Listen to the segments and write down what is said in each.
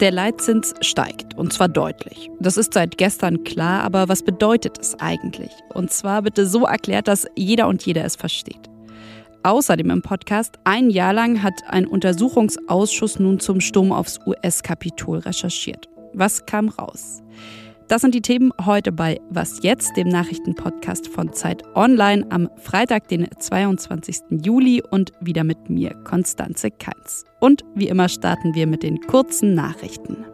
Der Leitzins steigt und zwar deutlich. Das ist seit gestern klar, aber was bedeutet es eigentlich? Und zwar bitte so erklärt, dass jeder und jeder es versteht. Außerdem im Podcast, ein Jahr lang hat ein Untersuchungsausschuss nun zum Sturm aufs US-Kapitol recherchiert. Was kam raus? Das sind die Themen heute bei Was jetzt, dem Nachrichtenpodcast von Zeit Online am Freitag, den 22. Juli und wieder mit mir, Konstanze Keins. Und wie immer starten wir mit den kurzen Nachrichten.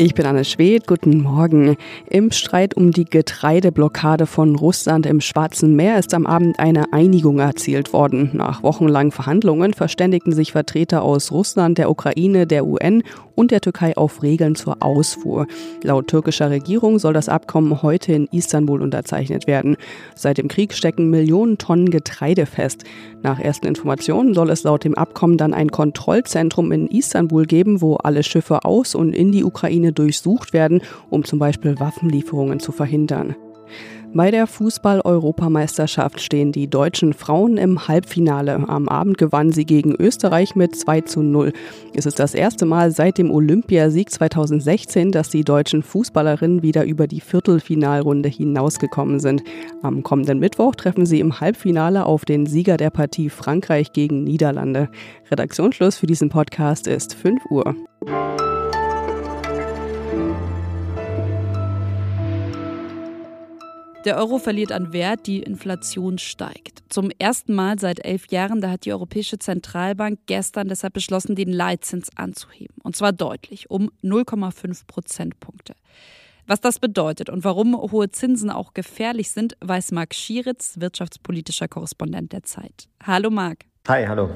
Ich bin Anne Schwedt, guten Morgen. Im Streit um die Getreideblockade von Russland im Schwarzen Meer ist am Abend eine Einigung erzielt worden. Nach wochenlangen Verhandlungen verständigten sich Vertreter aus Russland, der Ukraine, der UN und der Türkei auf Regeln zur Ausfuhr. Laut türkischer Regierung soll das Abkommen heute in Istanbul unterzeichnet werden. Seit dem Krieg stecken Millionen Tonnen Getreide fest. Nach ersten Informationen soll es laut dem Abkommen dann ein Kontrollzentrum in Istanbul geben, wo alle Schiffe aus und in die Ukraine durchsucht werden, um zum Beispiel Waffenlieferungen zu verhindern. Bei der Fußball-Europameisterschaft stehen die deutschen Frauen im Halbfinale. Am Abend gewannen sie gegen Österreich mit 2 zu 0. Es ist das erste Mal seit dem Olympiasieg 2016, dass die deutschen Fußballerinnen wieder über die Viertelfinalrunde hinausgekommen sind. Am kommenden Mittwoch treffen sie im Halbfinale auf den Sieger der Partie Frankreich gegen Niederlande. Redaktionsschluss für diesen Podcast ist 5 Uhr. Der Euro verliert an Wert, die Inflation steigt. Zum ersten Mal seit elf Jahren, da hat die Europäische Zentralbank gestern deshalb beschlossen, den Leitzins anzuheben. Und zwar deutlich, um 0,5 Prozentpunkte. Was das bedeutet und warum hohe Zinsen auch gefährlich sind, weiß Marc Schieritz, wirtschaftspolitischer Korrespondent der Zeit. Hallo Marc. Hi, hallo.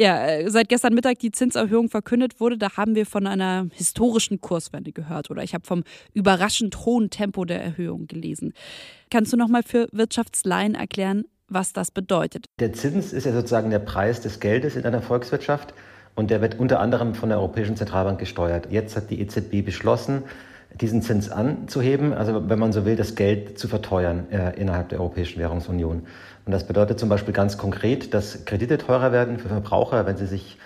Ja, äh, seit gestern Mittag die Zinserhöhung verkündet wurde, da haben wir von einer historischen Kurswende gehört oder ich habe vom überraschend hohen Tempo der Erhöhung gelesen. Kannst du noch mal für Wirtschaftsleihen erklären, was das bedeutet? Der Zins ist ja sozusagen der Preis des Geldes in einer Volkswirtschaft und der wird unter anderem von der Europäischen Zentralbank gesteuert. Jetzt hat die EZB beschlossen, diesen Zins anzuheben, also wenn man so will, das Geld zu verteuern äh, innerhalb der Europäischen Währungsunion. Und das bedeutet zum Beispiel ganz konkret, dass Kredite teurer werden für Verbraucher, wenn sie sich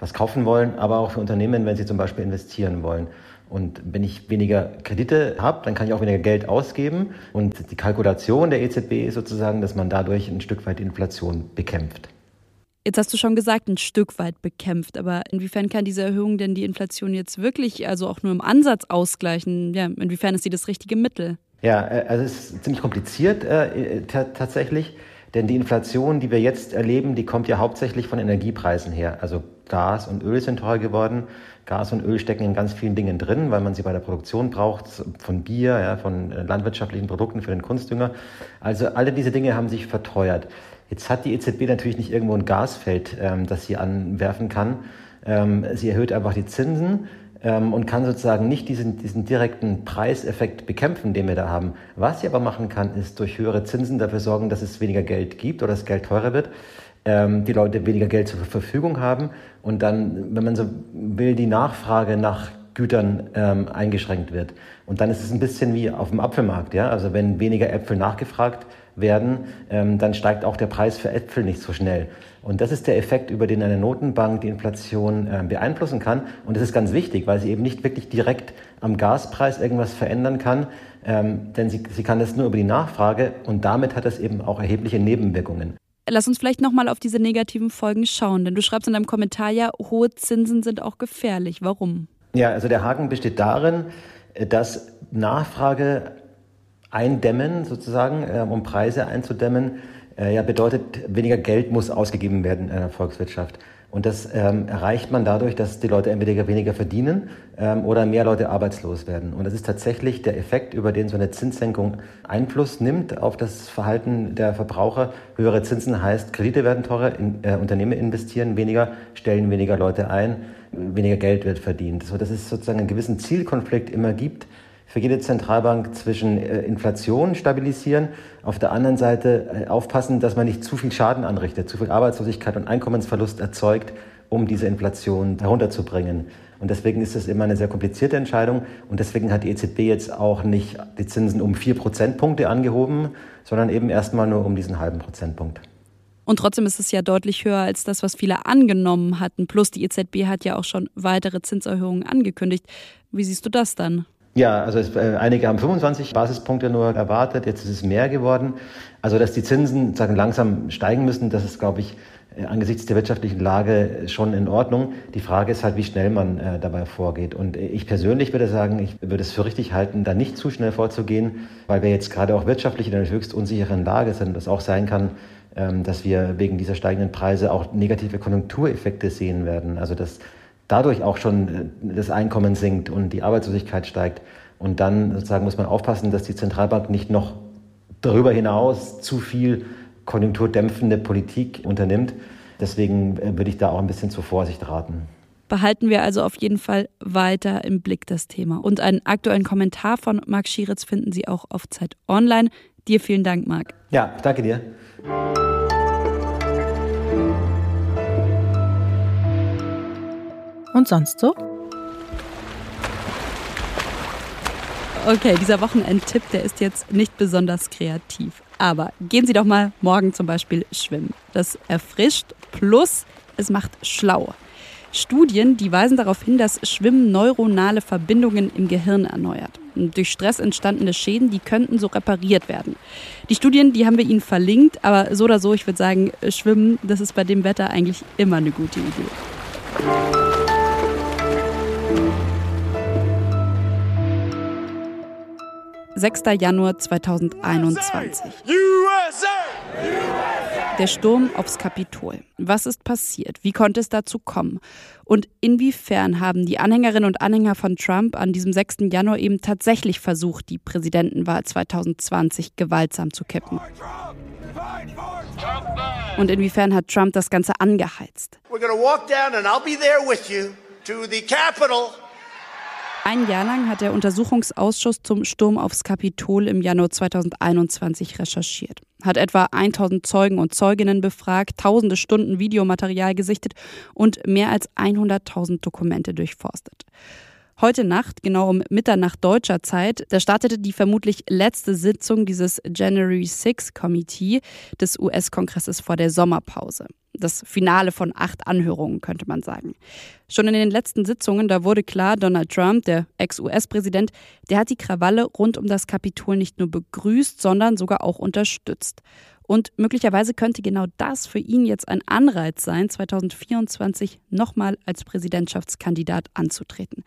was kaufen wollen, aber auch für Unternehmen, wenn sie zum Beispiel investieren wollen. Und wenn ich weniger Kredite habe, dann kann ich auch weniger Geld ausgeben. Und die Kalkulation der EZB ist sozusagen, dass man dadurch ein Stück weit Inflation bekämpft. Jetzt hast du schon gesagt, ein Stück weit bekämpft. Aber inwiefern kann diese Erhöhung denn die Inflation jetzt wirklich, also auch nur im Ansatz ausgleichen? Ja, inwiefern ist sie das richtige Mittel? Ja, äh, also es ist ziemlich kompliziert äh, tatsächlich. Denn die Inflation, die wir jetzt erleben, die kommt ja hauptsächlich von Energiepreisen her. Also Gas und Öl sind teuer geworden. Gas und Öl stecken in ganz vielen Dingen drin, weil man sie bei der Produktion braucht, von Bier, ja, von äh, landwirtschaftlichen Produkten für den Kunstdünger. Also alle diese Dinge haben sich verteuert. Jetzt hat die EZB natürlich nicht irgendwo ein Gasfeld, ähm, das sie anwerfen kann. Ähm, sie erhöht einfach die Zinsen ähm, und kann sozusagen nicht diesen, diesen direkten Preiseffekt bekämpfen, den wir da haben. Was sie aber machen kann, ist durch höhere Zinsen dafür sorgen, dass es weniger Geld gibt oder das Geld teurer wird, ähm, die Leute weniger Geld zur Verfügung haben und dann, wenn man so will, die Nachfrage nach Gütern ähm, eingeschränkt wird. Und dann ist es ein bisschen wie auf dem Apfelmarkt. Ja? Also wenn weniger Äpfel nachgefragt werden, ähm, dann steigt auch der Preis für Äpfel nicht so schnell. Und das ist der Effekt, über den eine Notenbank die Inflation äh, beeinflussen kann. Und das ist ganz wichtig, weil sie eben nicht wirklich direkt am Gaspreis irgendwas verändern kann, ähm, denn sie, sie kann das nur über die Nachfrage und damit hat das eben auch erhebliche Nebenwirkungen. Lass uns vielleicht nochmal auf diese negativen Folgen schauen, denn du schreibst in deinem Kommentar ja, hohe Zinsen sind auch gefährlich. Warum? Ja, also der Haken besteht darin, dass Nachfrage eindämmen, sozusagen, äh, um Preise einzudämmen, äh, ja, bedeutet, weniger Geld muss ausgegeben werden in einer Volkswirtschaft. Und das ähm, erreicht man dadurch, dass die Leute entweder weniger verdienen ähm, oder mehr Leute arbeitslos werden. Und das ist tatsächlich der Effekt, über den so eine Zinssenkung Einfluss nimmt auf das Verhalten der Verbraucher. Höhere Zinsen heißt, Kredite werden teurer, in, äh, Unternehmen investieren weniger, stellen weniger Leute ein, weniger Geld wird verdient. So, dass es sozusagen einen gewissen Zielkonflikt immer gibt für jede Zentralbank zwischen äh, Inflation stabilisieren, auf der anderen Seite äh, aufpassen, dass man nicht zu viel Schaden anrichtet, zu viel Arbeitslosigkeit und Einkommensverlust erzeugt, um diese Inflation herunterzubringen. Und deswegen ist das immer eine sehr komplizierte Entscheidung. Und deswegen hat die EZB jetzt auch nicht die Zinsen um vier Prozentpunkte angehoben, sondern eben erstmal nur um diesen halben Prozentpunkt. Und trotzdem ist es ja deutlich höher als das, was viele angenommen hatten. Plus die EZB hat ja auch schon weitere Zinserhöhungen angekündigt. Wie siehst du das dann? Ja, also es, äh, einige haben 25 Basispunkte nur erwartet, jetzt ist es mehr geworden. Also dass die Zinsen sagen, langsam steigen müssen, das ist, glaube ich, äh, angesichts der wirtschaftlichen Lage schon in Ordnung. Die Frage ist halt, wie schnell man äh, dabei vorgeht. Und ich persönlich würde sagen, ich würde es für richtig halten, da nicht zu schnell vorzugehen, weil wir jetzt gerade auch wirtschaftlich in einer höchst unsicheren Lage sind. Das auch sein kann, ähm, dass wir wegen dieser steigenden Preise auch negative Konjunktureffekte sehen werden. Also dass dadurch auch schon äh, das Einkommen sinkt und die Arbeitslosigkeit steigt. Und dann sozusagen muss man aufpassen, dass die Zentralbank nicht noch darüber hinaus zu viel konjunkturdämpfende Politik unternimmt. Deswegen äh, würde ich da auch ein bisschen zur Vorsicht raten. Behalten wir also auf jeden Fall weiter im Blick das Thema. Und einen aktuellen Kommentar von Marc Schieritz finden Sie auch auf Zeit Online. Dir vielen Dank, Marc. Ja, danke dir. Und sonst so? Okay, dieser Wochenendtipp, der ist jetzt nicht besonders kreativ. Aber gehen Sie doch mal morgen zum Beispiel schwimmen. Das erfrischt plus es macht schlau. Studien, die weisen darauf hin, dass Schwimmen neuronale Verbindungen im Gehirn erneuert. Und durch Stress entstandene Schäden, die könnten so repariert werden. Die Studien, die haben wir Ihnen verlinkt, aber so oder so, ich würde sagen, Schwimmen, das ist bei dem Wetter eigentlich immer eine gute Idee. 6. Januar 2021. Der Sturm aufs Kapitol. Was ist passiert? Wie konnte es dazu kommen? Und inwiefern haben die Anhängerinnen und Anhänger von Trump an diesem 6. Januar eben tatsächlich versucht, die Präsidentenwahl 2020 gewaltsam zu kippen? Und inwiefern hat Trump das Ganze angeheizt? We're gonna walk down and I'll be there with you. Ein Jahr lang hat der Untersuchungsausschuss zum Sturm aufs Kapitol im Januar 2021 recherchiert, hat etwa 1000 Zeugen und Zeuginnen befragt, tausende Stunden Videomaterial gesichtet und mehr als 100.000 Dokumente durchforstet. Heute Nacht, genau um Mitternacht deutscher Zeit, da startete die vermutlich letzte Sitzung dieses January 6 Committee des US-Kongresses vor der Sommerpause. Das Finale von acht Anhörungen, könnte man sagen. Schon in den letzten Sitzungen, da wurde klar, Donald Trump, der Ex-US-Präsident, der hat die Krawalle rund um das Kapitol nicht nur begrüßt, sondern sogar auch unterstützt. Und möglicherweise könnte genau das für ihn jetzt ein Anreiz sein, 2024 nochmal als Präsidentschaftskandidat anzutreten.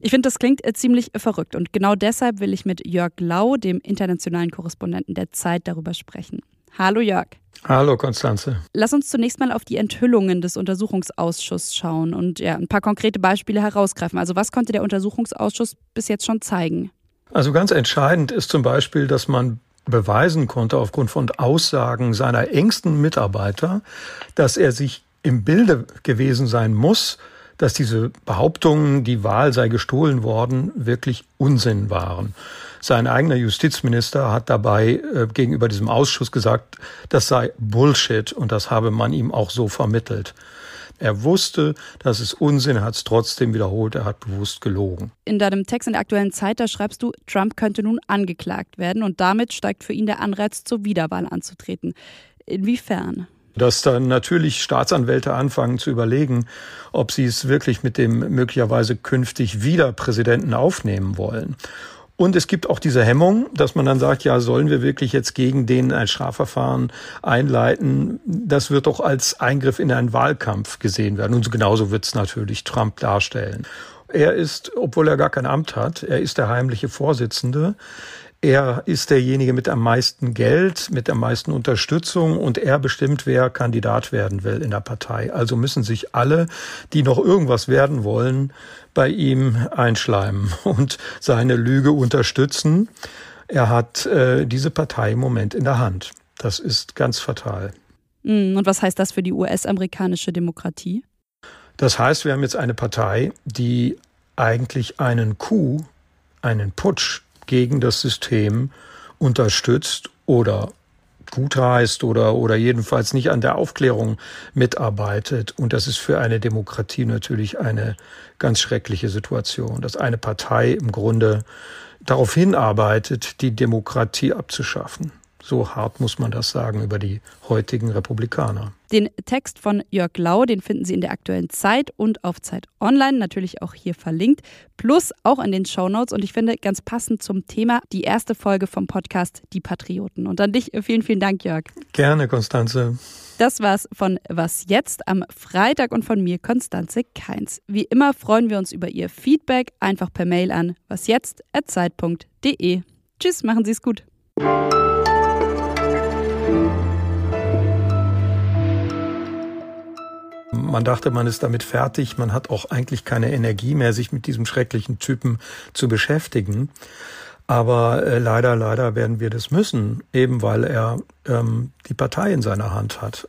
Ich finde, das klingt äh, ziemlich verrückt und genau deshalb will ich mit Jörg Lau, dem internationalen Korrespondenten der Zeit, darüber sprechen. Hallo Jörg. Hallo Konstanze. Lass uns zunächst mal auf die Enthüllungen des Untersuchungsausschusses schauen und ja, ein paar konkrete Beispiele herausgreifen. Also was konnte der Untersuchungsausschuss bis jetzt schon zeigen? Also ganz entscheidend ist zum Beispiel, dass man beweisen konnte aufgrund von Aussagen seiner engsten Mitarbeiter, dass er sich im Bilde gewesen sein muss, dass diese Behauptungen, die Wahl sei gestohlen worden, wirklich Unsinn waren. Sein eigener Justizminister hat dabei äh, gegenüber diesem Ausschuss gesagt, das sei Bullshit und das habe man ihm auch so vermittelt. Er wusste, dass es Unsinn, hat es trotzdem wiederholt, er hat bewusst gelogen. In deinem Text in der aktuellen Zeit, da schreibst du, Trump könnte nun angeklagt werden und damit steigt für ihn der Anreiz, zur Wiederwahl anzutreten. Inwiefern? dass dann natürlich Staatsanwälte anfangen zu überlegen, ob sie es wirklich mit dem möglicherweise künftig wieder Präsidenten aufnehmen wollen. Und es gibt auch diese Hemmung, dass man dann sagt, ja, sollen wir wirklich jetzt gegen den ein Strafverfahren einleiten? Das wird doch als Eingriff in einen Wahlkampf gesehen werden. Und genauso wird es natürlich Trump darstellen. Er ist, obwohl er gar kein Amt hat, er ist der heimliche Vorsitzende. Er ist derjenige mit am meisten Geld, mit am meisten Unterstützung und er bestimmt, wer Kandidat werden will in der Partei. Also müssen sich alle, die noch irgendwas werden wollen, bei ihm einschleimen und seine Lüge unterstützen. Er hat äh, diese Partei im Moment in der Hand. Das ist ganz fatal. Hm, und was heißt das für die US-amerikanische Demokratie? Das heißt, wir haben jetzt eine Partei, die eigentlich einen Coup, einen Putsch gegen das System unterstützt oder gut heißt oder, oder jedenfalls nicht an der Aufklärung mitarbeitet. Und das ist für eine Demokratie natürlich eine ganz schreckliche Situation, dass eine Partei im Grunde darauf hinarbeitet, die Demokratie abzuschaffen. So hart muss man das sagen über die heutigen Republikaner. Den Text von Jörg Lau, den finden Sie in der aktuellen Zeit und auf Zeit Online, natürlich auch hier verlinkt, plus auch in den Shownotes und ich finde ganz passend zum Thema die erste Folge vom Podcast Die Patrioten. Und an dich vielen, vielen Dank, Jörg. Gerne, Konstanze. Das war's von Was jetzt am Freitag und von mir, Konstanze Keins. Wie immer freuen wir uns über Ihr Feedback, einfach per Mail an wasjetzt.zeit.de. Tschüss, machen Sie es gut. Man dachte, man ist damit fertig. Man hat auch eigentlich keine Energie mehr, sich mit diesem schrecklichen Typen zu beschäftigen. Aber äh, leider, leider werden wir das müssen, eben weil er ähm, die Partei in seiner Hand hat.